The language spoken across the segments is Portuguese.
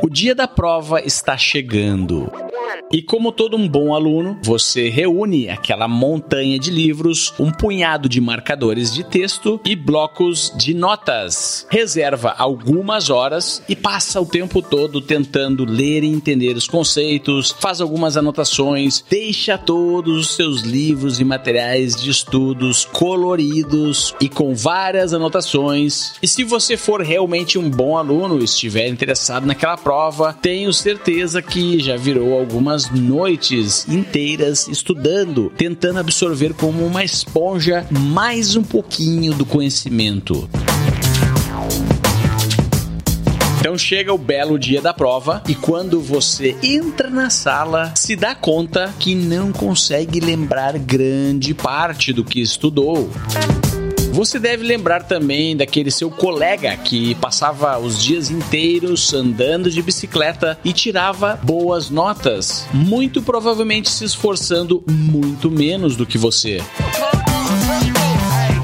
O dia da prova está chegando. E como todo um bom aluno, você reúne aquela montanha de livros, um punhado de marcadores de texto e blocos de notas. Reserva algumas horas e passa o tempo todo tentando ler e entender os conceitos, faz algumas anotações, deixa todos os seus livros e materiais de estudos coloridos e com várias anotações. E se você for realmente um bom aluno e estiver interessado naquela tenho certeza que já virou algumas noites inteiras estudando, tentando absorver como uma esponja mais um pouquinho do conhecimento. Então chega o belo dia da prova e quando você entra na sala, se dá conta que não consegue lembrar grande parte do que estudou. Você deve lembrar também daquele seu colega que passava os dias inteiros andando de bicicleta e tirava boas notas, muito provavelmente se esforçando muito menos do que você.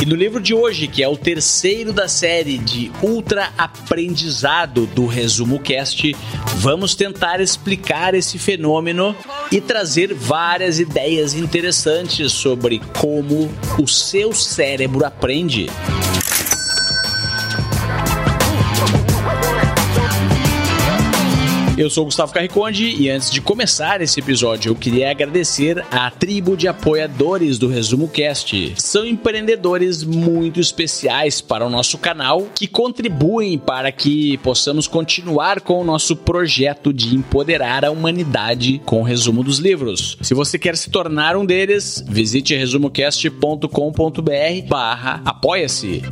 E no livro de hoje, que é o terceiro da série de Ultra Aprendizado do Resumo Cast, vamos tentar explicar esse fenômeno e trazer várias ideias interessantes sobre como o seu cérebro aprende. Eu sou Gustavo Carriconde e antes de começar esse episódio, eu queria agradecer a tribo de apoiadores do Resumo Cast. São empreendedores muito especiais para o nosso canal que contribuem para que possamos continuar com o nosso projeto de empoderar a humanidade com o resumo dos livros. Se você quer se tornar um deles, visite resumocast.com.br/barra apoia-se.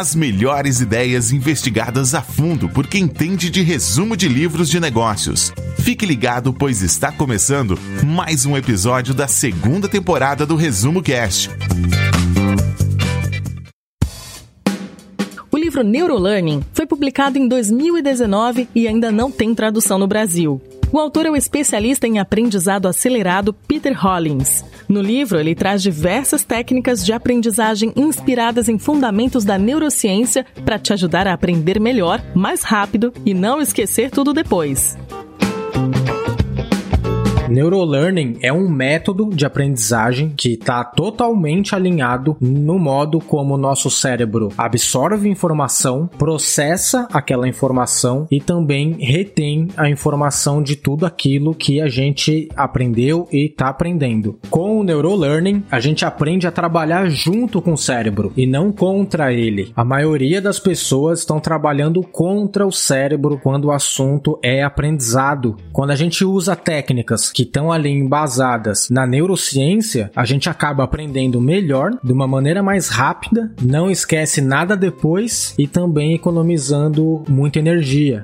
As melhores ideias investigadas a fundo por quem entende de resumo de livros de negócios. Fique ligado, pois está começando mais um episódio da segunda temporada do Resumo Cast. O livro Neurolearning foi publicado em 2019 e ainda não tem tradução no Brasil. O autor é o especialista em aprendizado acelerado Peter Hollins. No livro, ele traz diversas técnicas de aprendizagem inspiradas em fundamentos da neurociência para te ajudar a aprender melhor, mais rápido e não esquecer tudo depois. Neurolearning é um método de aprendizagem que está totalmente alinhado no modo como o nosso cérebro absorve informação, processa aquela informação e também retém a informação de tudo aquilo que a gente aprendeu e está aprendendo. Com o Neurolearning, a gente aprende a trabalhar junto com o cérebro e não contra ele. A maioria das pessoas estão trabalhando contra o cérebro quando o assunto é aprendizado. Quando a gente usa técnicas que estão ali embasadas na neurociência, a gente acaba aprendendo melhor, de uma maneira mais rápida, não esquece nada depois e também economizando muita energia.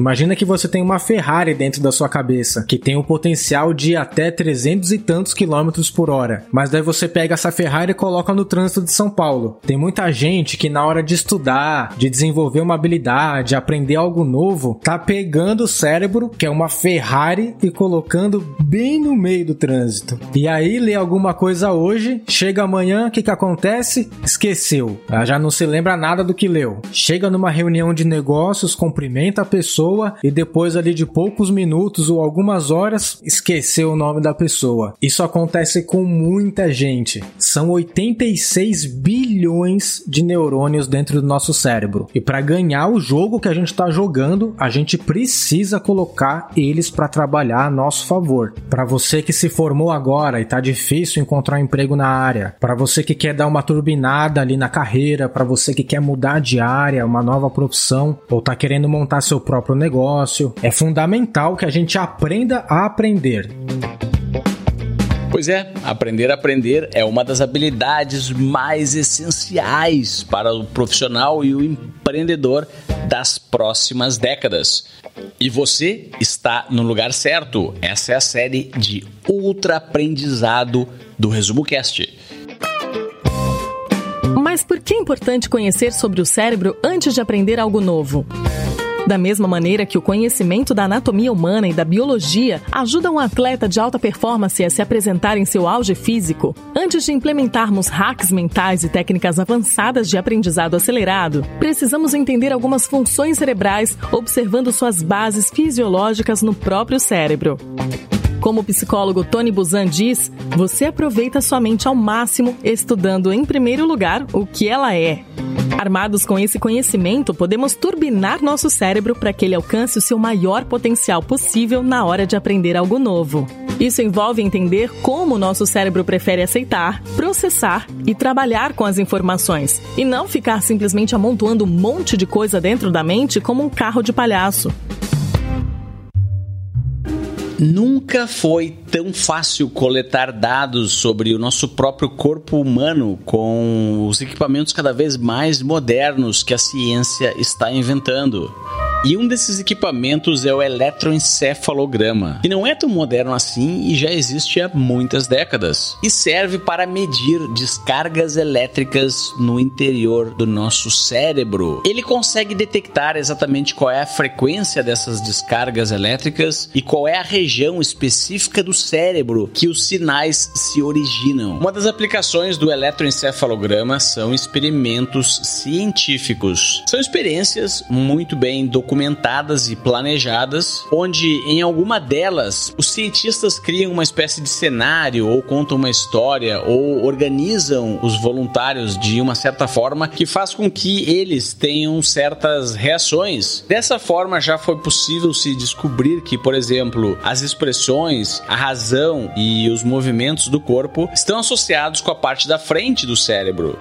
Imagina que você tem uma Ferrari dentro da sua cabeça, que tem o potencial de até 300 e tantos quilômetros por hora. Mas daí você pega essa Ferrari e coloca no trânsito de São Paulo. Tem muita gente que na hora de estudar, de desenvolver uma habilidade, aprender algo novo, tá pegando o cérebro, que é uma Ferrari, e colocando bem no meio do trânsito. E aí lê alguma coisa hoje, chega amanhã, o que que acontece? Esqueceu. Já não se lembra nada do que leu. Chega numa reunião de negócios, cumprimenta a pessoa pessoa e depois ali de poucos minutos ou algumas horas esqueceu o nome da pessoa. Isso acontece com muita gente. São 86 bilhões de neurônios dentro do nosso cérebro. E para ganhar o jogo que a gente está jogando, a gente precisa colocar eles para trabalhar a nosso favor. Para você que se formou agora e tá difícil encontrar emprego na área, para você que quer dar uma turbinada ali na carreira, para você que quer mudar de área, uma nova profissão ou tá querendo montar seu próprio negócio. É fundamental que a gente aprenda a aprender. Pois é, aprender a aprender é uma das habilidades mais essenciais para o profissional e o empreendedor das próximas décadas. E você está no lugar certo. Essa é a série de ultra aprendizado do Resumo Cast. Mas por que é importante conhecer sobre o cérebro antes de aprender algo novo? Da mesma maneira que o conhecimento da anatomia humana e da biologia ajuda um atleta de alta performance a se apresentar em seu auge físico, antes de implementarmos hacks mentais e técnicas avançadas de aprendizado acelerado, precisamos entender algumas funções cerebrais observando suas bases fisiológicas no próprio cérebro. Como o psicólogo Tony Buzan diz, você aproveita sua mente ao máximo estudando, em primeiro lugar, o que ela é. Armados com esse conhecimento, podemos turbinar nosso cérebro para que ele alcance o seu maior potencial possível na hora de aprender algo novo. Isso envolve entender como o nosso cérebro prefere aceitar, processar e trabalhar com as informações, e não ficar simplesmente amontoando um monte de coisa dentro da mente como um carro de palhaço. Nunca foi tão fácil coletar dados sobre o nosso próprio corpo humano com os equipamentos cada vez mais modernos que a ciência está inventando. E um desses equipamentos é o eletroencefalograma, que não é tão moderno assim e já existe há muitas décadas. E serve para medir descargas elétricas no interior do nosso cérebro. Ele consegue detectar exatamente qual é a frequência dessas descargas elétricas e qual é a região específica do cérebro que os sinais se originam. Uma das aplicações do eletroencefalograma são experimentos científicos. São experiências muito bem documentadas documentadas e planejadas, onde em alguma delas os cientistas criam uma espécie de cenário ou contam uma história ou organizam os voluntários de uma certa forma que faz com que eles tenham certas reações. Dessa forma já foi possível se descobrir que, por exemplo, as expressões, a razão e os movimentos do corpo estão associados com a parte da frente do cérebro.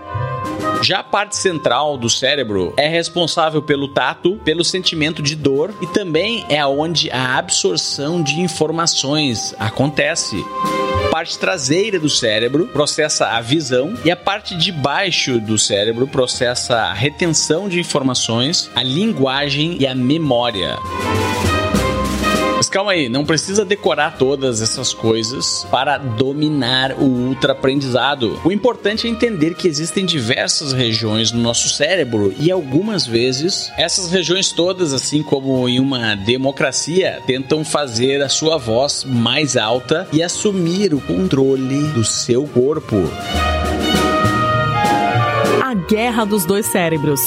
Já a parte central do cérebro é responsável pelo tato, pelo sentimento de dor e também é onde a absorção de informações acontece A parte traseira do cérebro processa a visão e a parte de baixo do cérebro processa a retenção de informações, a linguagem e a memória. Mas calma aí, não precisa decorar todas essas coisas para dominar o ultra aprendizado. O importante é entender que existem diversas regiões no nosso cérebro e algumas vezes essas regiões todas, assim como em uma democracia, tentam fazer a sua voz mais alta e assumir o controle do seu corpo. A guerra dos dois cérebros.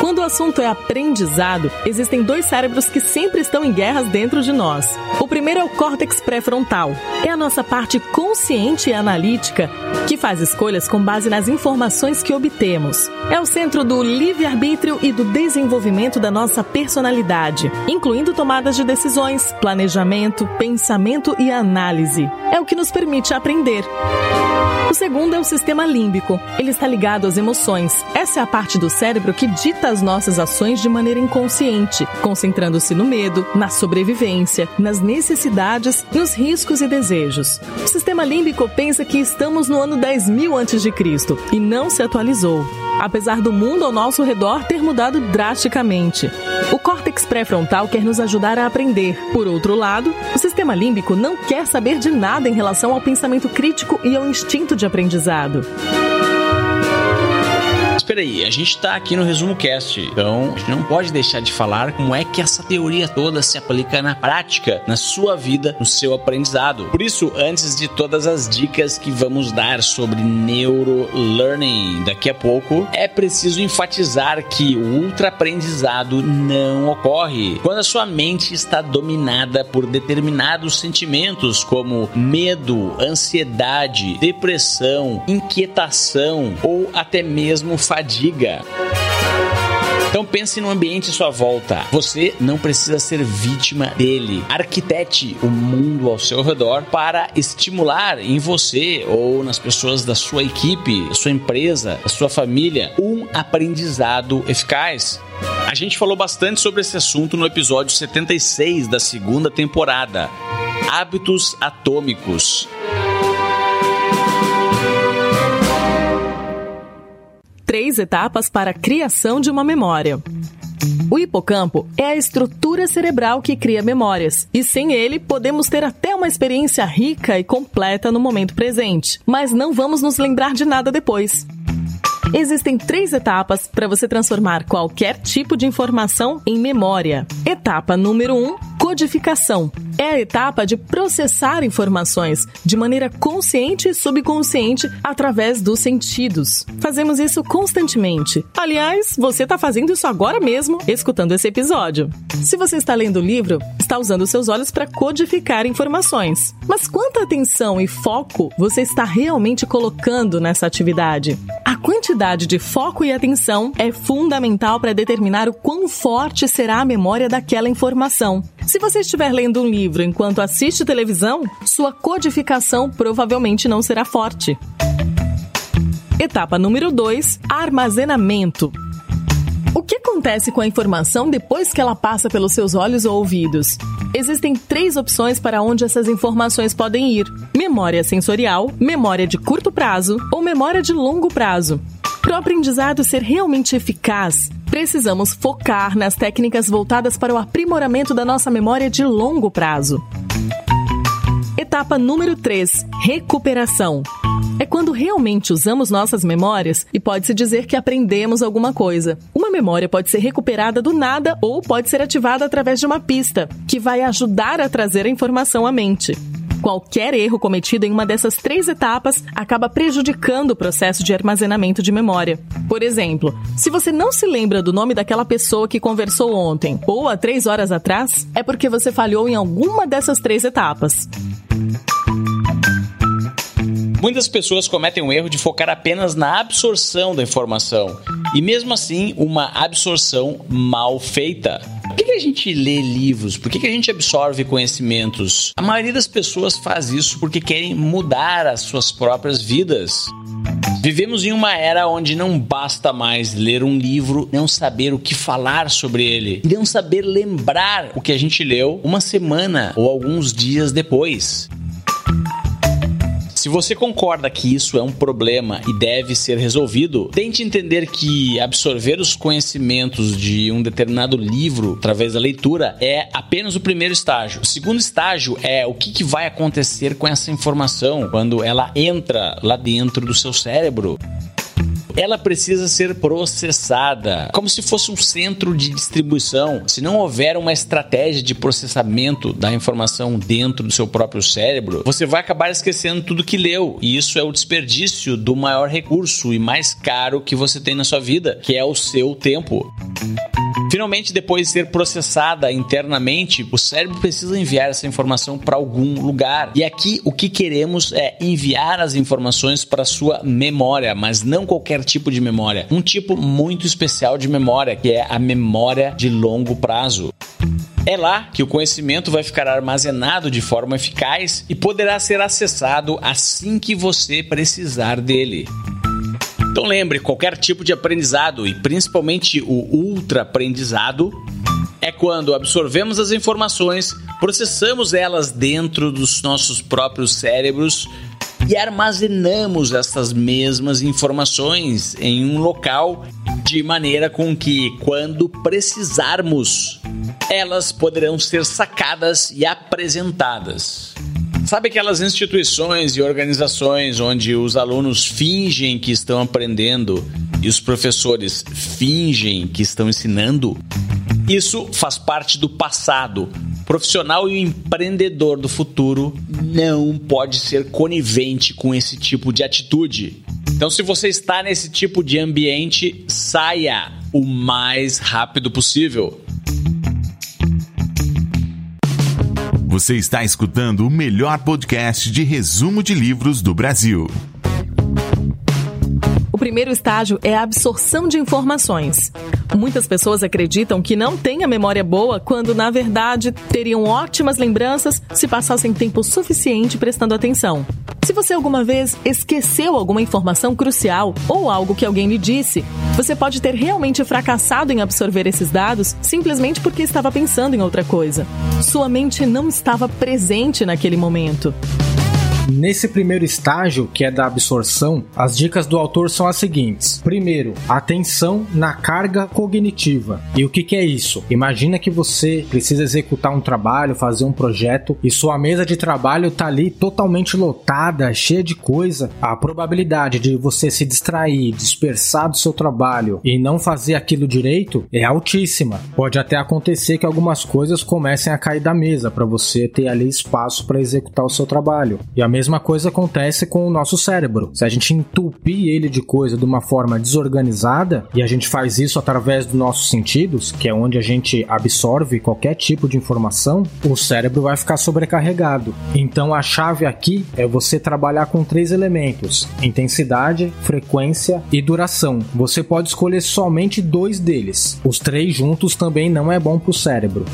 Quando o assunto é aprendizado, existem dois cérebros que sempre estão em guerras dentro de nós. O primeiro é o córtex pré-frontal. É a nossa parte consciente e analítica que faz escolhas com base nas informações que obtemos. É o centro do livre-arbítrio e do desenvolvimento da nossa personalidade, incluindo tomadas de decisões, planejamento, pensamento e análise. É o que nos permite aprender. O segundo é o sistema límbico. Ele está ligado às emoções. Essa é a parte do cérebro que dita as nossas ações de maneira inconsciente, concentrando-se no medo, na sobrevivência, nas necessidades, nos riscos e desejos. O sistema límbico pensa que estamos no ano 10 mil antes de Cristo e não se atualizou apesar do mundo ao nosso redor ter mudado drasticamente. O córtex pré-frontal quer nos ajudar a aprender. Por outro lado, o sistema límbico não quer saber de nada em relação ao pensamento crítico e ao instinto de aprendizado espera aí, a gente tá aqui no Resumo Cast, então a gente não pode deixar de falar como é que essa teoria toda se aplica na prática, na sua vida, no seu aprendizado. Por isso, antes de todas as dicas que vamos dar sobre neurolearning daqui a pouco, é preciso enfatizar que o ultraaprendizado não ocorre quando a sua mente está dominada por determinados sentimentos como medo, ansiedade, depressão, inquietação ou até mesmo fadiga. Então pense no ambiente à sua volta. Você não precisa ser vítima dele. Arquitete o mundo ao seu redor para estimular em você ou nas pessoas da sua equipe, sua empresa, sua família, um aprendizado eficaz. A gente falou bastante sobre esse assunto no episódio 76 da segunda temporada. Hábitos atômicos. Três etapas para a criação de uma memória. O hipocampo é a estrutura cerebral que cria memórias, e sem ele podemos ter até uma experiência rica e completa no momento presente, mas não vamos nos lembrar de nada depois. Existem três etapas para você transformar qualquer tipo de informação em memória. Etapa número 1: um, codificação. É a etapa de processar informações de maneira consciente e subconsciente através dos sentidos. Fazemos isso constantemente. Aliás, você está fazendo isso agora mesmo, escutando esse episódio. Se você está lendo o livro, está usando seus olhos para codificar informações. Mas quanta atenção e foco você está realmente colocando nessa atividade? A quantidade de foco e atenção é fundamental para determinar o quão forte será a memória daquela informação. Se você estiver lendo um livro enquanto assiste televisão, sua codificação provavelmente não será forte. Etapa número 2: armazenamento. O que acontece com a informação depois que ela passa pelos seus olhos ou ouvidos? Existem três opções para onde essas informações podem ir: memória sensorial, memória de curto prazo ou memória de longo prazo. Para o aprendizado ser realmente eficaz, precisamos focar nas técnicas voltadas para o aprimoramento da nossa memória de longo prazo. Etapa número 3: recuperação. É quando realmente usamos nossas memórias e pode-se dizer que aprendemos alguma coisa. Uma memória pode ser recuperada do nada ou pode ser ativada através de uma pista, que vai ajudar a trazer a informação à mente. Qualquer erro cometido em uma dessas três etapas acaba prejudicando o processo de armazenamento de memória. Por exemplo, se você não se lembra do nome daquela pessoa que conversou ontem ou há três horas atrás, é porque você falhou em alguma dessas três etapas. Muitas pessoas cometem o erro de focar apenas na absorção da informação e, mesmo assim, uma absorção mal feita. Por que, que a gente lê livros? Por que, que a gente absorve conhecimentos? A maioria das pessoas faz isso porque querem mudar as suas próprias vidas. Vivemos em uma era onde não basta mais ler um livro, não saber o que falar sobre ele, não saber lembrar o que a gente leu uma semana ou alguns dias depois. Se você concorda que isso é um problema e deve ser resolvido, tente entender que absorver os conhecimentos de um determinado livro através da leitura é apenas o primeiro estágio. O segundo estágio é o que, que vai acontecer com essa informação quando ela entra lá dentro do seu cérebro ela precisa ser processada, como se fosse um centro de distribuição. Se não houver uma estratégia de processamento da informação dentro do seu próprio cérebro, você vai acabar esquecendo tudo que leu. E isso é o desperdício do maior recurso e mais caro que você tem na sua vida, que é o seu tempo. Finalmente, depois de ser processada internamente, o cérebro precisa enviar essa informação para algum lugar. E aqui o que queremos é enviar as informações para sua memória, mas não qualquer tipo de memória. Um tipo muito especial de memória, que é a memória de longo prazo. É lá que o conhecimento vai ficar armazenado de forma eficaz e poderá ser acessado assim que você precisar dele. Então lembre, qualquer tipo de aprendizado e principalmente o ultra aprendizado é quando absorvemos as informações, processamos elas dentro dos nossos próprios cérebros e armazenamos essas mesmas informações em um local de maneira com que, quando precisarmos, elas poderão ser sacadas e apresentadas. Sabe aquelas instituições e organizações onde os alunos fingem que estão aprendendo e os professores fingem que estão ensinando? Isso faz parte do passado. O profissional e o empreendedor do futuro não pode ser conivente com esse tipo de atitude. Então, se você está nesse tipo de ambiente, saia o mais rápido possível. Você está escutando o melhor podcast de resumo de livros do Brasil. O primeiro estágio é a absorção de informações. Muitas pessoas acreditam que não têm a memória boa quando, na verdade, teriam ótimas lembranças se passassem tempo suficiente prestando atenção. Se você alguma vez esqueceu alguma informação crucial ou algo que alguém lhe disse, você pode ter realmente fracassado em absorver esses dados simplesmente porque estava pensando em outra coisa. Sua mente não estava presente naquele momento. Nesse primeiro estágio, que é da absorção, as dicas do autor são as seguintes. Primeiro, atenção na carga cognitiva. E o que, que é isso? Imagina que você precisa executar um trabalho, fazer um projeto e sua mesa de trabalho está ali totalmente lotada, cheia de coisa. A probabilidade de você se distrair, dispersar do seu trabalho e não fazer aquilo direito é altíssima. Pode até acontecer que algumas coisas comecem a cair da mesa para você ter ali espaço para executar o seu trabalho. E a mesma coisa acontece com o nosso cérebro. Se a gente entupir ele de coisa de uma forma desorganizada e a gente faz isso através dos nossos sentidos, que é onde a gente absorve qualquer tipo de informação, o cérebro vai ficar sobrecarregado. Então a chave aqui é você trabalhar com três elementos: intensidade, frequência e duração. Você pode escolher somente dois deles. Os três juntos também não é bom para o cérebro.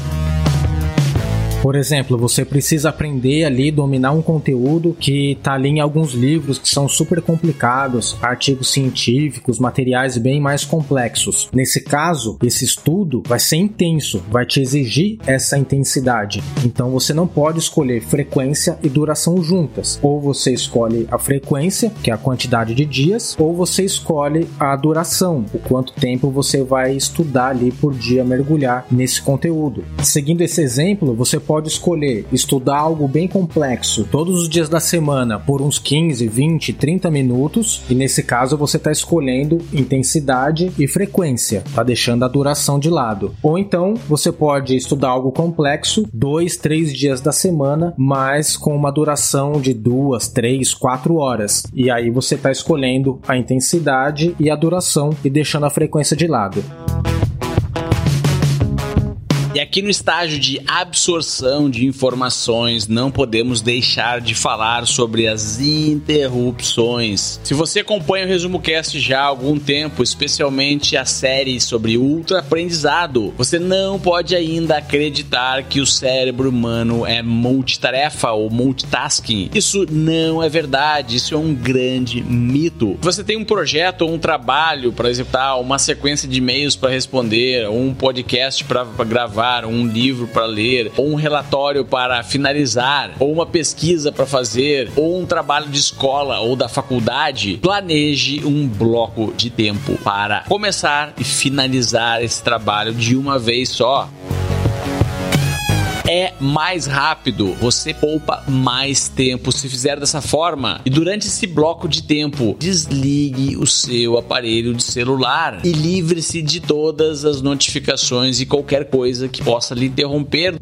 Por exemplo, você precisa aprender ali, dominar um conteúdo que está ali em alguns livros que são super complicados, artigos científicos, materiais bem mais complexos. Nesse caso, esse estudo vai ser intenso, vai te exigir essa intensidade. Então você não pode escolher frequência e duração juntas. Ou você escolhe a frequência, que é a quantidade de dias, ou você escolhe a duração, o quanto tempo você vai estudar ali por dia, mergulhar nesse conteúdo. Seguindo esse exemplo, você pode pode escolher estudar algo bem complexo todos os dias da semana por uns 15, 20, 30 minutos, e nesse caso você está escolhendo intensidade e frequência, tá deixando a duração de lado. Ou então você pode estudar algo complexo dois, três dias da semana, mas com uma duração de duas, três, quatro horas. E aí você está escolhendo a intensidade e a duração e deixando a frequência de lado. E aqui no estágio de absorção de informações, não podemos deixar de falar sobre as interrupções. Se você acompanha o Resumo Cast já há algum tempo, especialmente a série sobre ultra aprendizado, você não pode ainda acreditar que o cérebro humano é multitarefa ou multitasking. Isso não é verdade, isso é um grande mito. Você tem um projeto ou um trabalho para executar, uma sequência de e-mails para responder, um podcast para gravar um livro para ler, ou um relatório para finalizar, ou uma pesquisa para fazer, ou um trabalho de escola ou da faculdade, planeje um bloco de tempo para começar e finalizar esse trabalho de uma vez só é mais rápido, você poupa mais tempo se fizer dessa forma. E durante esse bloco de tempo, desligue o seu aparelho de celular e livre-se de todas as notificações e qualquer coisa que possa lhe interromper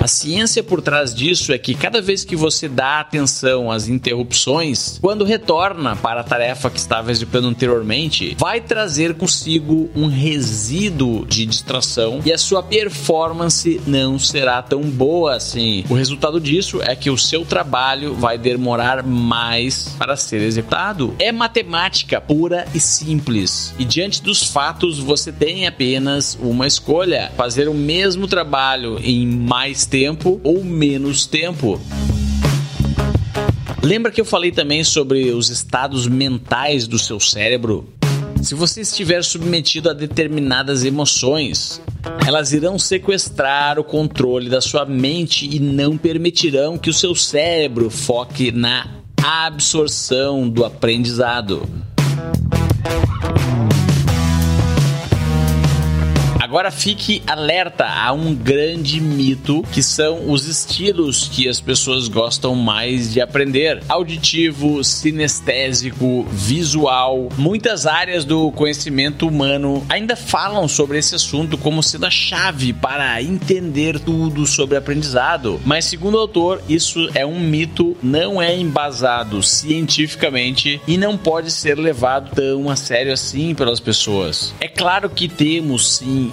a ciência por trás disso é que cada vez que você dá atenção às interrupções, quando retorna para a tarefa que estava executando anteriormente, vai trazer consigo um resíduo de distração e a sua performance não será tão boa assim. O resultado disso é que o seu trabalho vai demorar mais para ser executado. É matemática pura e simples. E diante dos fatos, você tem apenas uma escolha: fazer o mesmo trabalho em mais tempo ou menos tempo. Lembra que eu falei também sobre os estados mentais do seu cérebro? Se você estiver submetido a determinadas emoções, elas irão sequestrar o controle da sua mente e não permitirão que o seu cérebro foque na absorção do aprendizado. Agora fique alerta a um grande mito que são os estilos que as pessoas gostam mais de aprender: auditivo, sinestésico, visual. Muitas áreas do conhecimento humano ainda falam sobre esse assunto como sendo a chave para entender tudo sobre aprendizado. Mas segundo o autor, isso é um mito, não é embasado cientificamente e não pode ser levado tão a sério assim pelas pessoas. É claro que temos sim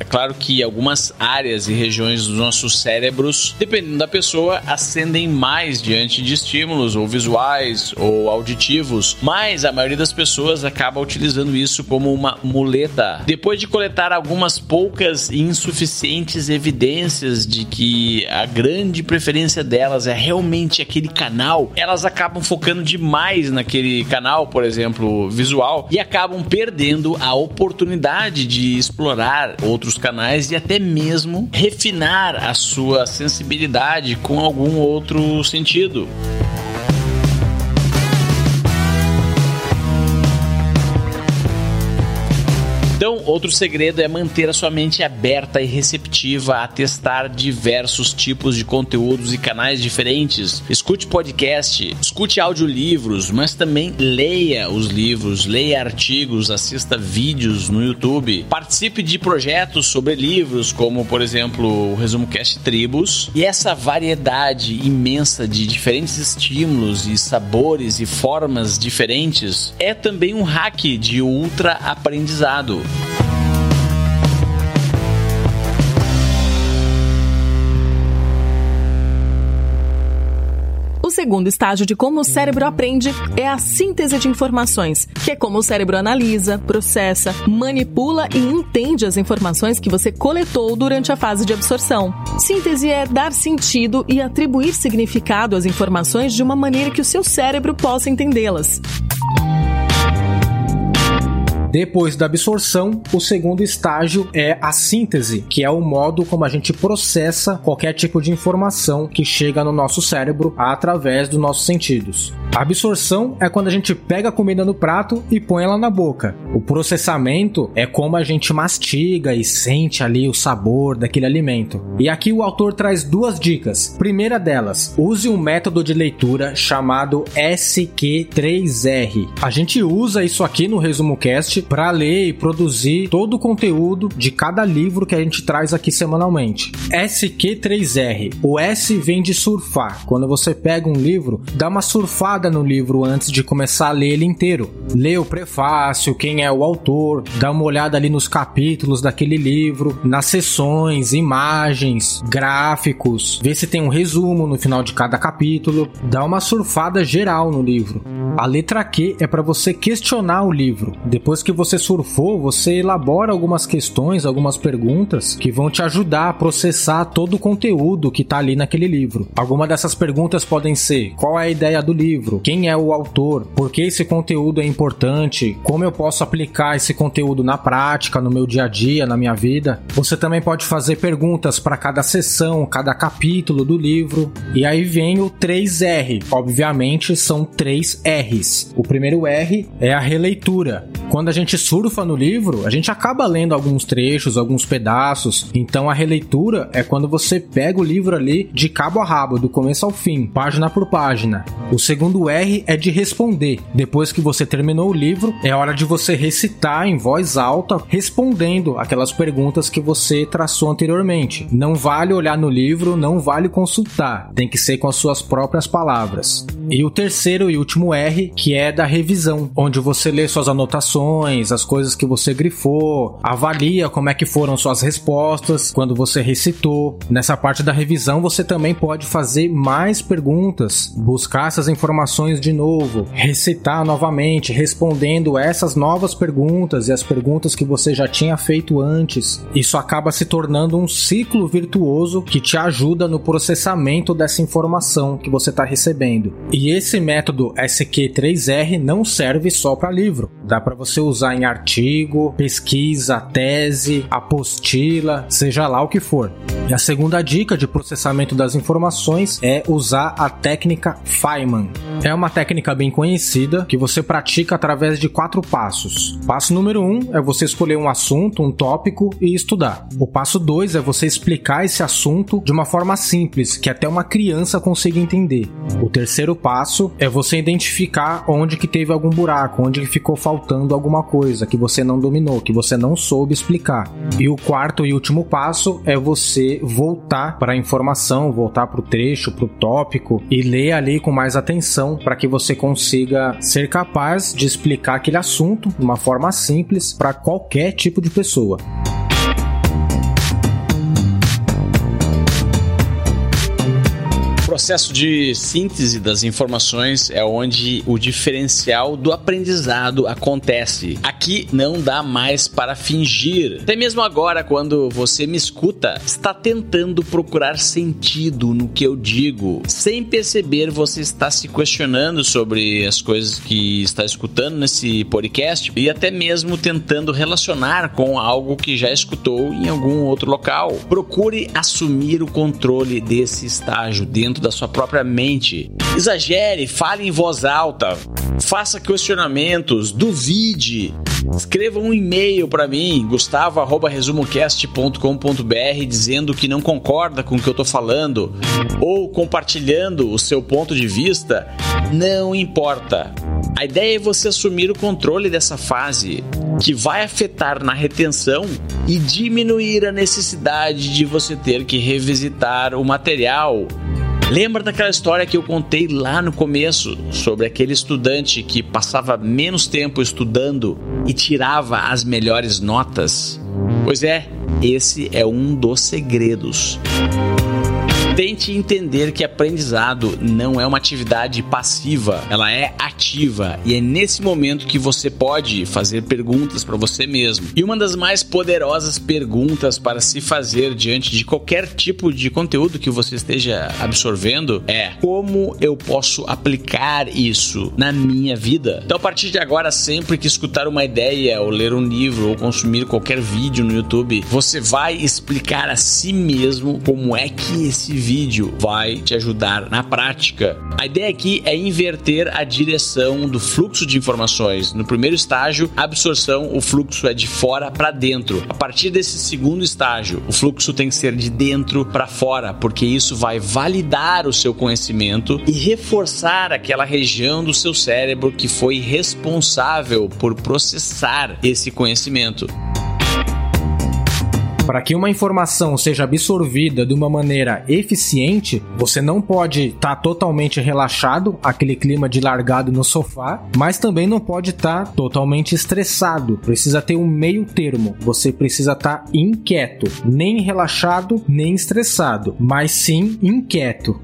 É claro que algumas áreas e regiões dos nossos cérebros, dependendo da pessoa, acendem mais diante de estímulos ou visuais ou auditivos, mas a maioria das pessoas acaba utilizando isso como uma muleta. Depois de coletar algumas poucas e insuficientes evidências de que a grande preferência delas é realmente aquele canal, elas acabam focando demais naquele canal, por exemplo, visual, e acabam perdendo a oportunidade de explorar outros canais e até mesmo refinar a sua sensibilidade com algum outro sentido. Então, outro segredo é manter a sua mente aberta e receptiva a testar diversos tipos de conteúdos e canais diferentes. Escute podcast, escute audiolivros, mas também leia os livros, leia artigos, assista vídeos no YouTube. Participe de projetos sobre livros, como por exemplo o Resumo Cast Tribos. E essa variedade imensa de diferentes estímulos e sabores e formas diferentes é também um hack de ultra aprendizado. O segundo estágio de como o cérebro aprende é a síntese de informações, que é como o cérebro analisa, processa, manipula e entende as informações que você coletou durante a fase de absorção. Síntese é dar sentido e atribuir significado às informações de uma maneira que o seu cérebro possa entendê-las. Depois da absorção, o segundo estágio é a síntese, que é o modo como a gente processa qualquer tipo de informação que chega no nosso cérebro através dos nossos sentidos. Absorção é quando a gente pega a comida no prato e põe ela na boca. O processamento é como a gente mastiga e sente ali o sabor daquele alimento. E aqui o autor traz duas dicas. Primeira delas, use um método de leitura chamado SQ3R. A gente usa isso aqui no Resumo Cast para ler e produzir todo o conteúdo de cada livro que a gente traz aqui semanalmente. SQ3R. O S vem de surfar. Quando você pega um livro, dá uma surfada no livro antes de começar a ler ele inteiro. Lê o prefácio, quem é o autor, dá uma olhada ali nos capítulos daquele livro, nas seções, imagens, gráficos, vê se tem um resumo no final de cada capítulo, dá uma surfada geral no livro. A letra Q é para você questionar o livro. Depois que você surfou, você elabora algumas questões, algumas perguntas que vão te ajudar a processar todo o conteúdo que está ali naquele livro. Algumas dessas perguntas podem ser: qual é a ideia do livro? Quem é o autor? Por que esse conteúdo é importante? Como eu posso aplicar esse conteúdo na prática, no meu dia a dia, na minha vida? Você também pode fazer perguntas para cada sessão, cada capítulo do livro. E aí vem o 3R. Obviamente são três R's. O primeiro R é a releitura. Quando a gente surfa no livro, a gente acaba lendo alguns trechos, alguns pedaços. Então a releitura é quando você pega o livro ali de cabo a rabo, do começo ao fim, página por página. O segundo R é de responder. Depois que você terminou o livro, é hora de você recitar em voz alta, respondendo aquelas perguntas que você traçou anteriormente. Não vale olhar no livro, não vale consultar. Tem que ser com as suas próprias palavras. E o terceiro e último R, que é da revisão, onde você lê suas anotações, as coisas que você grifou, avalia como é que foram suas respostas quando você recitou. Nessa parte da revisão, você também pode fazer mais perguntas, buscar essas informações de novo, recitar novamente, respondendo essas novas perguntas e as perguntas que você já tinha feito antes. Isso acaba se tornando um ciclo virtuoso que te ajuda no processamento dessa informação que você está recebendo. E esse método SQ3R não serve só para livro. Dá para você usar em artigo, pesquisa, tese, apostila, seja lá o que for. E a segunda dica de processamento das informações é usar a técnica Feynman. É uma técnica bem conhecida que você pratica através de quatro passos. Passo número um é você escolher um assunto, um tópico e estudar. O passo dois é você explicar esse assunto de uma forma simples, que até uma criança consiga entender. O terceiro passo é você identificar onde que teve algum buraco, onde ficou faltando alguma coisa que você não dominou, que você não soube explicar. E o quarto e último passo é você voltar para a informação, voltar para o trecho, para o tópico e ler ali com mais atenção para que você consiga ser capaz de explicar aquele assunto de uma forma simples para qualquer tipo de pessoa. Processo de síntese das informações é onde o diferencial do aprendizado acontece. Aqui não dá mais para fingir. Até mesmo agora, quando você me escuta, está tentando procurar sentido no que eu digo. Sem perceber, você está se questionando sobre as coisas que está escutando nesse podcast e até mesmo tentando relacionar com algo que já escutou em algum outro local. Procure assumir o controle desse estágio dentro da sua própria mente. Exagere, fale em voz alta, faça questionamentos, duvide. Escreva um e-mail para mim, gustavo@resumocast.com.br dizendo que não concorda com o que eu tô falando ou compartilhando o seu ponto de vista, não importa. A ideia é você assumir o controle dessa fase, que vai afetar na retenção e diminuir a necessidade de você ter que revisitar o material. Lembra daquela história que eu contei lá no começo sobre aquele estudante que passava menos tempo estudando e tirava as melhores notas? Pois é, esse é um dos segredos. Tente entender que aprendizado não é uma atividade passiva, ela é ativa e é nesse momento que você pode fazer perguntas para você mesmo. E uma das mais poderosas perguntas para se fazer diante de qualquer tipo de conteúdo que você esteja absorvendo é: como eu posso aplicar isso na minha vida? Então, a partir de agora, sempre que escutar uma ideia, ou ler um livro, ou consumir qualquer vídeo no YouTube, você vai explicar a si mesmo como é que esse vídeo vídeo vai te ajudar na prática. A ideia aqui é inverter a direção do fluxo de informações. No primeiro estágio, absorção, o fluxo é de fora para dentro. A partir desse segundo estágio, o fluxo tem que ser de dentro para fora, porque isso vai validar o seu conhecimento e reforçar aquela região do seu cérebro que foi responsável por processar esse conhecimento. Para que uma informação seja absorvida de uma maneira eficiente, você não pode estar tá totalmente relaxado, aquele clima de largado no sofá, mas também não pode estar tá totalmente estressado. Precisa ter um meio termo. Você precisa estar tá inquieto, nem relaxado, nem estressado, mas sim inquieto.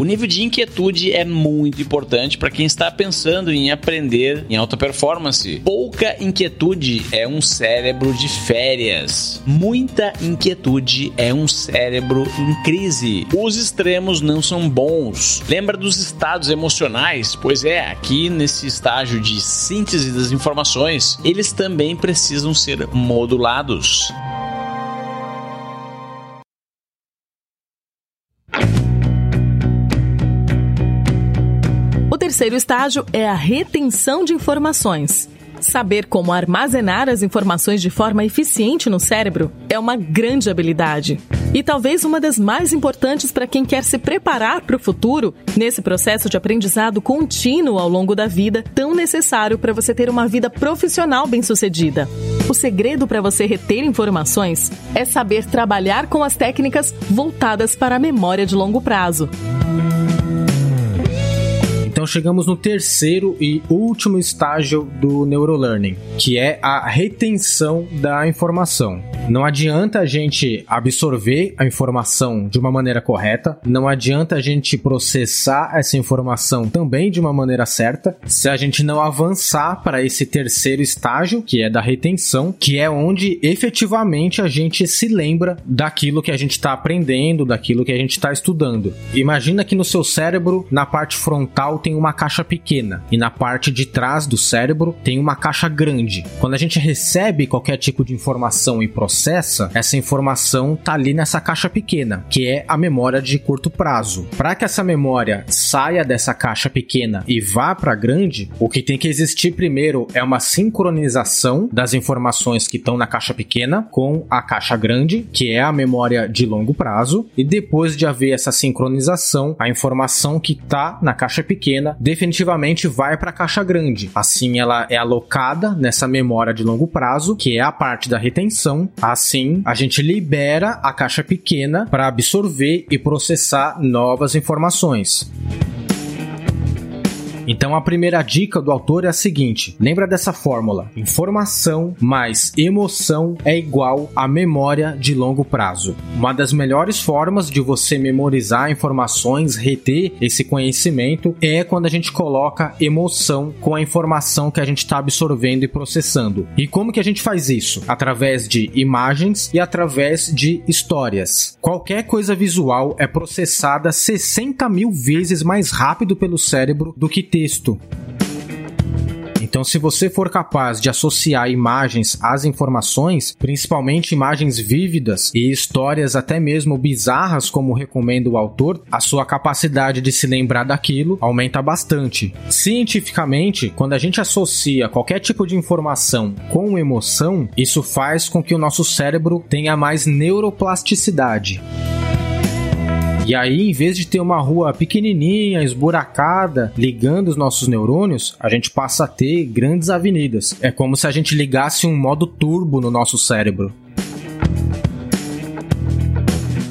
O nível de inquietude é muito importante para quem está pensando em aprender em alta performance. Pouca inquietude é um cérebro de férias. Muita inquietude é um cérebro em crise. Os extremos não são bons. Lembra dos estados emocionais? Pois é, aqui nesse estágio de síntese das informações, eles também precisam ser modulados. Terceiro estágio é a retenção de informações. Saber como armazenar as informações de forma eficiente no cérebro é uma grande habilidade. E talvez uma das mais importantes para quem quer se preparar para o futuro, nesse processo de aprendizado contínuo ao longo da vida, tão necessário para você ter uma vida profissional bem-sucedida. O segredo para você reter informações é saber trabalhar com as técnicas voltadas para a memória de longo prazo. Então chegamos no terceiro e último estágio do neurolearning, que é a retenção da informação. Não adianta a gente absorver a informação de uma maneira correta, não adianta a gente processar essa informação também de uma maneira certa, se a gente não avançar para esse terceiro estágio, que é da retenção, que é onde efetivamente a gente se lembra daquilo que a gente está aprendendo, daquilo que a gente está estudando. Imagina que no seu cérebro, na parte frontal, tem tem uma caixa pequena e na parte de trás do cérebro tem uma caixa grande. Quando a gente recebe qualquer tipo de informação e processa, essa informação tá ali nessa caixa pequena, que é a memória de curto prazo. Para que essa memória saia dessa caixa pequena e vá para grande, o que tem que existir primeiro é uma sincronização das informações que estão na caixa pequena com a caixa grande, que é a memória de longo prazo, e depois de haver essa sincronização, a informação que está na caixa pequena pequena definitivamente vai para a caixa grande. Assim, ela é alocada nessa memória de longo prazo, que é a parte da retenção. Assim, a gente libera a caixa pequena para absorver e processar novas informações. Então a primeira dica do autor é a seguinte: lembra dessa fórmula: informação mais emoção é igual a memória de longo prazo. Uma das melhores formas de você memorizar informações, reter esse conhecimento é quando a gente coloca emoção com a informação que a gente está absorvendo e processando. E como que a gente faz isso? Através de imagens e através de histórias. Qualquer coisa visual é processada 60 mil vezes mais rápido pelo cérebro do que texto. Então, se você for capaz de associar imagens às informações, principalmente imagens vívidas e histórias até mesmo bizarras, como recomenda o autor, a sua capacidade de se lembrar daquilo aumenta bastante. Cientificamente, quando a gente associa qualquer tipo de informação com emoção, isso faz com que o nosso cérebro tenha mais neuroplasticidade. E aí, em vez de ter uma rua pequenininha, esburacada, ligando os nossos neurônios, a gente passa a ter grandes avenidas. É como se a gente ligasse um modo turbo no nosso cérebro.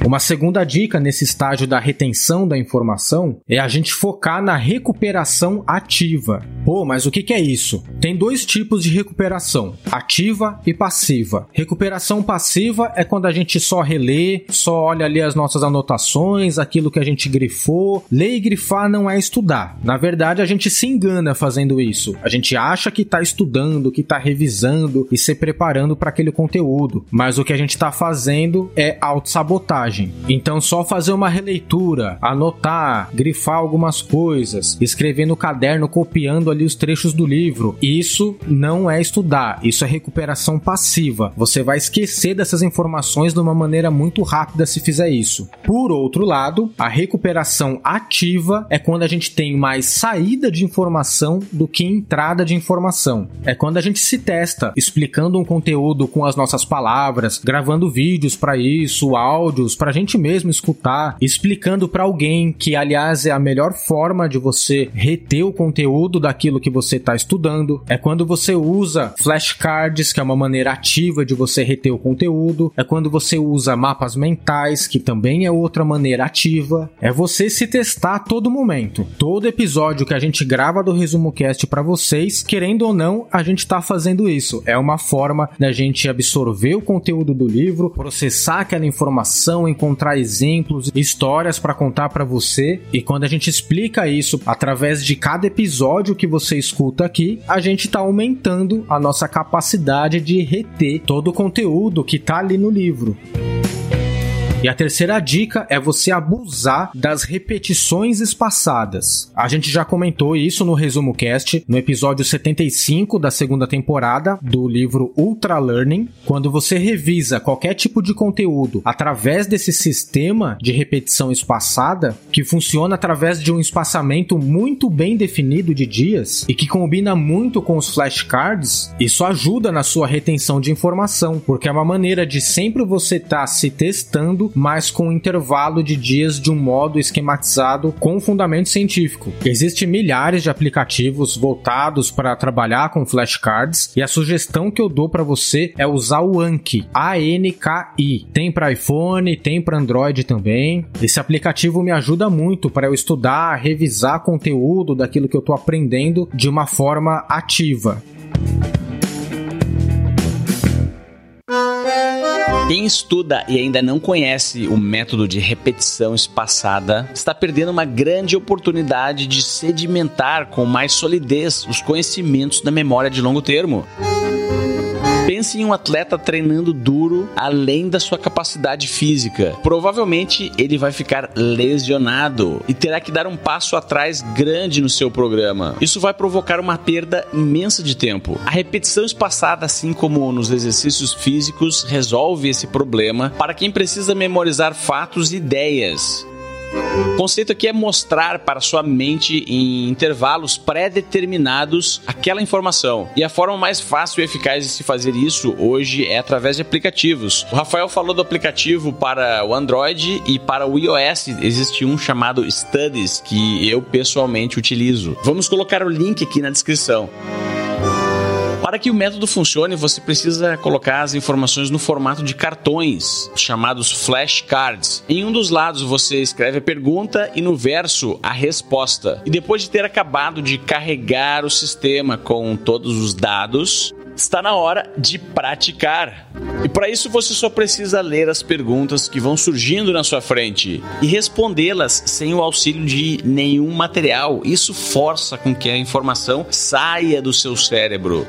Uma segunda dica nesse estágio da retenção da informação é a gente focar na recuperação ativa. Pô, mas o que, é isso? Tem dois tipos de recuperação: ativa e passiva. Recuperação passiva é quando a gente só relê, só olha ali as nossas anotações, aquilo que a gente grifou. Ler e grifar não é estudar. Na verdade, a gente se engana fazendo isso. A gente acha que está estudando, que está revisando e se preparando para aquele conteúdo, mas o que a gente está fazendo é autossabotagem. Então, só fazer uma releitura, anotar, grifar algumas coisas, escrever no caderno, copiando ali os trechos do livro, isso não é estudar, isso é recuperação passiva. Você vai esquecer dessas informações de uma maneira muito rápida se fizer isso. Por outro lado, a recuperação ativa é quando a gente tem mais saída de informação do que entrada de informação. É quando a gente se testa, explicando um conteúdo com as nossas palavras, gravando vídeos para isso, áudios para a gente mesmo escutar, explicando para alguém que, aliás, é a melhor forma de você reter o conteúdo daquilo que você está estudando. É quando você usa flashcards, que é uma maneira ativa de você reter o conteúdo. É quando você usa mapas mentais, que também é outra maneira ativa. É você se testar a todo momento. Todo episódio que a gente grava do Resumo Cast para vocês, querendo ou não, a gente está fazendo isso. É uma forma da gente absorver o conteúdo do livro, processar aquela informação, encontrar exemplos, histórias para contar para você. E quando a gente explica isso através de cada episódio que você escuta aqui, a gente está aumentando a nossa capacidade de reter todo o conteúdo que está ali no livro. E a terceira dica é você abusar das repetições espaçadas. A gente já comentou isso no Resumo Cast, no episódio 75 da segunda temporada do livro Ultra Learning. Quando você revisa qualquer tipo de conteúdo através desse sistema de repetição espaçada, que funciona através de um espaçamento muito bem definido de dias e que combina muito com os flashcards, isso ajuda na sua retenção de informação, porque é uma maneira de sempre você estar tá se testando mas com um intervalo de dias de um modo esquematizado com fundamento científico. Existem milhares de aplicativos voltados para trabalhar com flashcards e a sugestão que eu dou para você é usar o Anki, A-N-K-I. Tem para iPhone, tem para Android também. Esse aplicativo me ajuda muito para eu estudar, revisar conteúdo daquilo que eu estou aprendendo de uma forma ativa. Quem estuda e ainda não conhece o método de repetição espaçada está perdendo uma grande oportunidade de sedimentar com mais solidez os conhecimentos da memória de longo termo. Pense em um atleta treinando duro além da sua capacidade física. Provavelmente ele vai ficar lesionado e terá que dar um passo atrás grande no seu programa. Isso vai provocar uma perda imensa de tempo. A repetição espaçada, assim como nos exercícios físicos, resolve esse problema para quem precisa memorizar fatos e ideias. O conceito aqui é mostrar para sua mente em intervalos pré-determinados aquela informação. E a forma mais fácil e eficaz de se fazer isso hoje é através de aplicativos. O Rafael falou do aplicativo para o Android e para o iOS existe um chamado Studies que eu pessoalmente utilizo. Vamos colocar o link aqui na descrição Para que o método funcione, você precisa colocar as informações no formato de cartões, chamados flashcards. Em um dos lados você escreve a pergunta e no verso a resposta. E depois de ter acabado de carregar o sistema com todos os dados, está na hora de praticar. E para isso você só precisa ler as perguntas que vão surgindo na sua frente e respondê-las sem o auxílio de nenhum material. Isso força com que a informação saia do seu cérebro.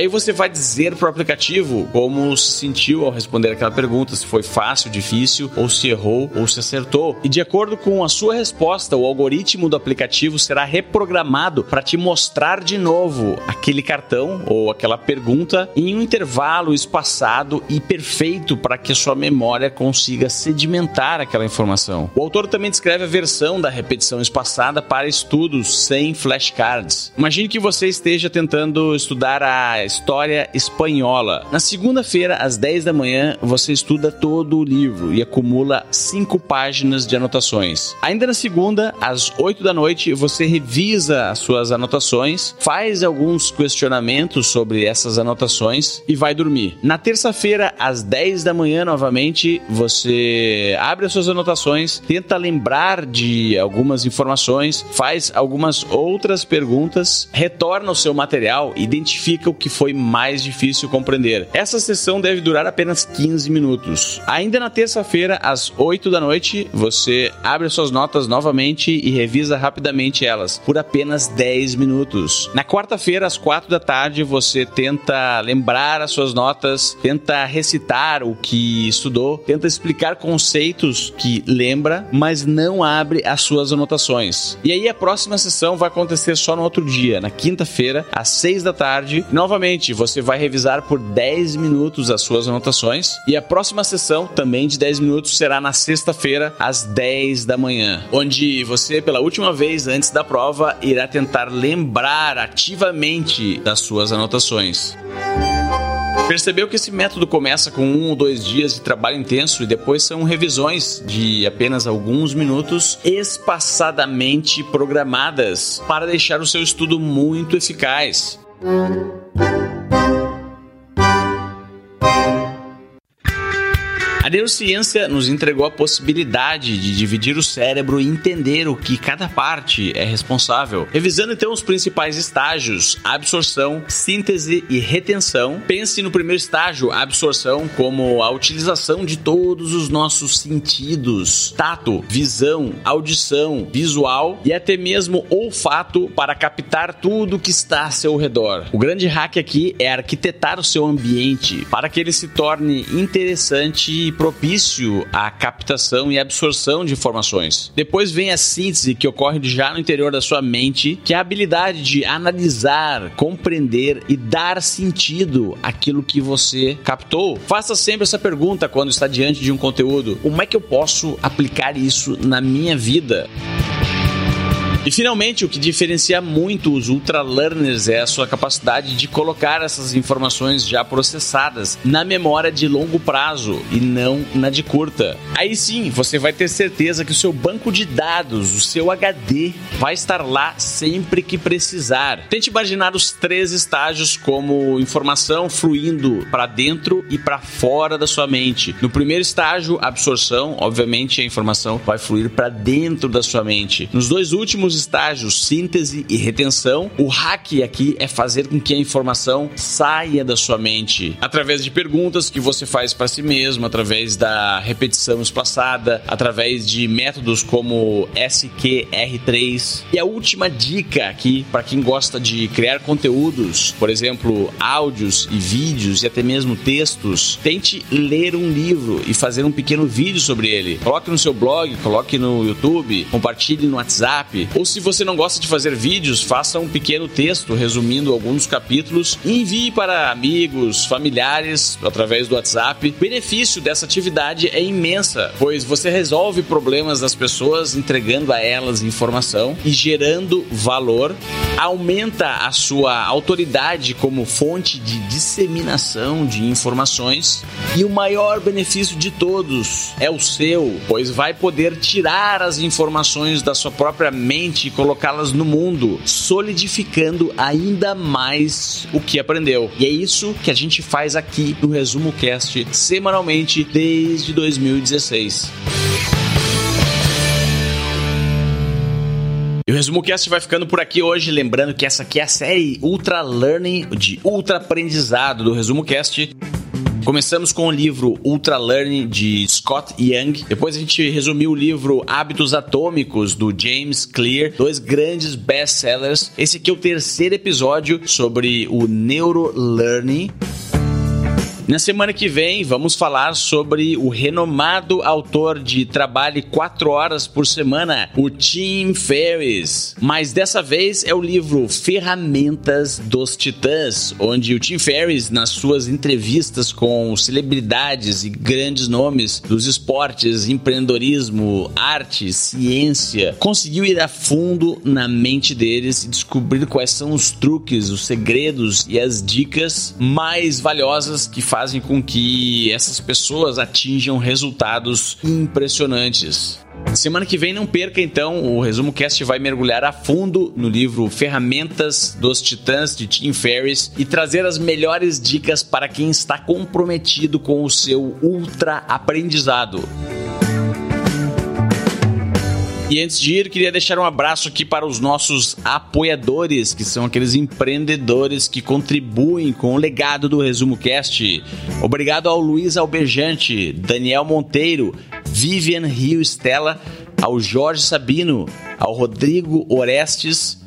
Aí você vai dizer pro aplicativo como se sentiu ao responder aquela pergunta, se foi fácil, difícil, ou se errou ou se acertou. E de acordo com a sua resposta, o algoritmo do aplicativo será reprogramado para te mostrar de novo aquele cartão ou aquela pergunta em um intervalo espaçado e perfeito para que a sua memória consiga sedimentar aquela informação. O autor também descreve a versão da repetição espaçada para estudos sem flashcards. Imagine que você esteja tentando estudar a História Espanhola. Na segunda-feira, às 10 da manhã, você estuda todo o livro e acumula 5 páginas de anotações. Ainda na segunda, às 8 da noite, você revisa as suas anotações, faz alguns questionamentos sobre essas anotações e vai dormir. Na terça-feira, às 10 da manhã, novamente, você abre as suas anotações, tenta lembrar de algumas informações, faz algumas outras perguntas, retorna o seu material, identifica o que foi mais difícil compreender. Essa sessão deve durar apenas 15 minutos. Ainda na terça-feira, às 8 da noite, você abre suas notas novamente e revisa rapidamente elas por apenas 10 minutos. Na quarta-feira, às 4 da tarde, você tenta lembrar as suas notas, tenta recitar o que estudou, tenta explicar conceitos que lembra, mas não abre as suas anotações. E aí a próxima sessão vai acontecer só no outro dia, na quinta-feira, às 6 da tarde. Novamente você vai revisar por 10 minutos as suas anotações e a próxima sessão, também de 10 minutos, será na sexta-feira, às 10 da manhã, onde você, pela última vez antes da prova, irá tentar lembrar ativamente das suas anotações. Percebeu que esse método começa com um ou dois dias de trabalho intenso e depois são revisões de apenas alguns minutos espaçadamente programadas para deixar o seu estudo muito eficaz. Thank you. A neurociência nos entregou a possibilidade de dividir o cérebro e entender o que cada parte é responsável. Revisando então os principais estágios: absorção, síntese e retenção. Pense no primeiro estágio, absorção, como a utilização de todos os nossos sentidos: tato, visão, audição, visual e até mesmo olfato para captar tudo que está a seu redor. O grande hack aqui é arquitetar o seu ambiente para que ele se torne interessante propício à captação e absorção de informações. Depois vem a síntese que ocorre já no interior da sua mente, que é a habilidade de analisar, compreender e dar sentido àquilo que você captou. Faça sempre essa pergunta quando está diante de um conteúdo: como é que eu posso aplicar isso na minha vida? E finalmente, o que diferencia muito os ultra learners é a sua capacidade de colocar essas informações já processadas na memória de longo prazo e não na de curta. Aí sim, você vai ter certeza que o seu banco de dados, o seu HD, vai estar lá sempre que precisar. Tente imaginar os três estágios como informação fluindo para dentro e para fora da sua mente. No primeiro estágio, absorção, obviamente a informação vai fluir para dentro da sua mente. Nos dois últimos estágios, síntese e retenção, o hack aqui é fazer com que a informação saia da sua mente através de perguntas que você faz para si mesmo, através da repetição espaçada, através de métodos como SQR3. E a última dica aqui para quem gosta de criar conteúdos, por exemplo, áudios e vídeos e até mesmo textos, tente ler um livro e fazer um pequeno vídeo sobre ele. Coloque no seu blog, coloque no YouTube, compartilhe no WhatsApp ou se você não gosta de fazer vídeos, faça um pequeno texto resumindo alguns capítulos. E envie para amigos, familiares através do WhatsApp. O benefício dessa atividade é imensa, pois você resolve problemas das pessoas entregando a elas informação e gerando valor, aumenta a sua autoridade como fonte de disseminação de informações. E o maior benefício de todos é o seu, pois vai poder tirar as informações da sua própria mente e colocá-las no mundo, solidificando ainda mais o que aprendeu. E é isso que a gente faz aqui no Resumo Cast semanalmente desde 2016. E o Resumo Cast vai ficando por aqui hoje, lembrando que essa aqui é a série Ultra Learning de Ultra Aprendizado do Resumo Cast. Começamos com o livro Ultra Learning de Scott Young. Depois a gente resumiu o livro Hábitos Atômicos do James Clear, dois grandes best-sellers. Esse aqui é o terceiro episódio sobre o Neurolearning. Na semana que vem, vamos falar sobre o renomado autor de Trabalhe 4 Horas por Semana, o Tim Ferriss. Mas dessa vez é o livro Ferramentas dos Titãs, onde o Tim Ferriss, nas suas entrevistas com celebridades e grandes nomes dos esportes, empreendedorismo, arte, ciência, conseguiu ir a fundo na mente deles e descobrir quais são os truques, os segredos e as dicas mais valiosas que fazem fazem com que essas pessoas atinjam resultados impressionantes. Semana que vem não perca então, o Resumo Cast vai mergulhar a fundo no livro Ferramentas dos Titãs de Tim Ferriss e trazer as melhores dicas para quem está comprometido com o seu ultra aprendizado. E antes de ir, queria deixar um abraço aqui para os nossos apoiadores, que são aqueles empreendedores que contribuem com o legado do Resumo Cast. Obrigado ao Luiz Albejante, Daniel Monteiro, Vivian Rio Stella, ao Jorge Sabino, ao Rodrigo Orestes,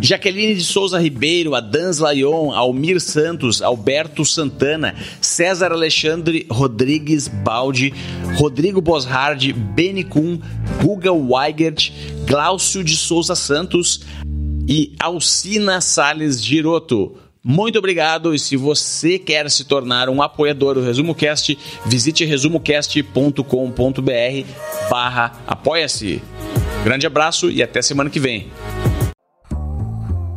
Jaqueline de Souza Ribeiro, Adans Laion, Almir Santos, Alberto Santana, César Alexandre Rodrigues Baldi, Rodrigo Boshard, Beni Kuhn, Guga Weigert, Glaucio de Souza Santos e Alcina Sales Giroto. Muito obrigado e se você quer se tornar um apoiador do Resumo Cast, visite resumocast.com.br barra apoia-se. Grande abraço e até semana que vem.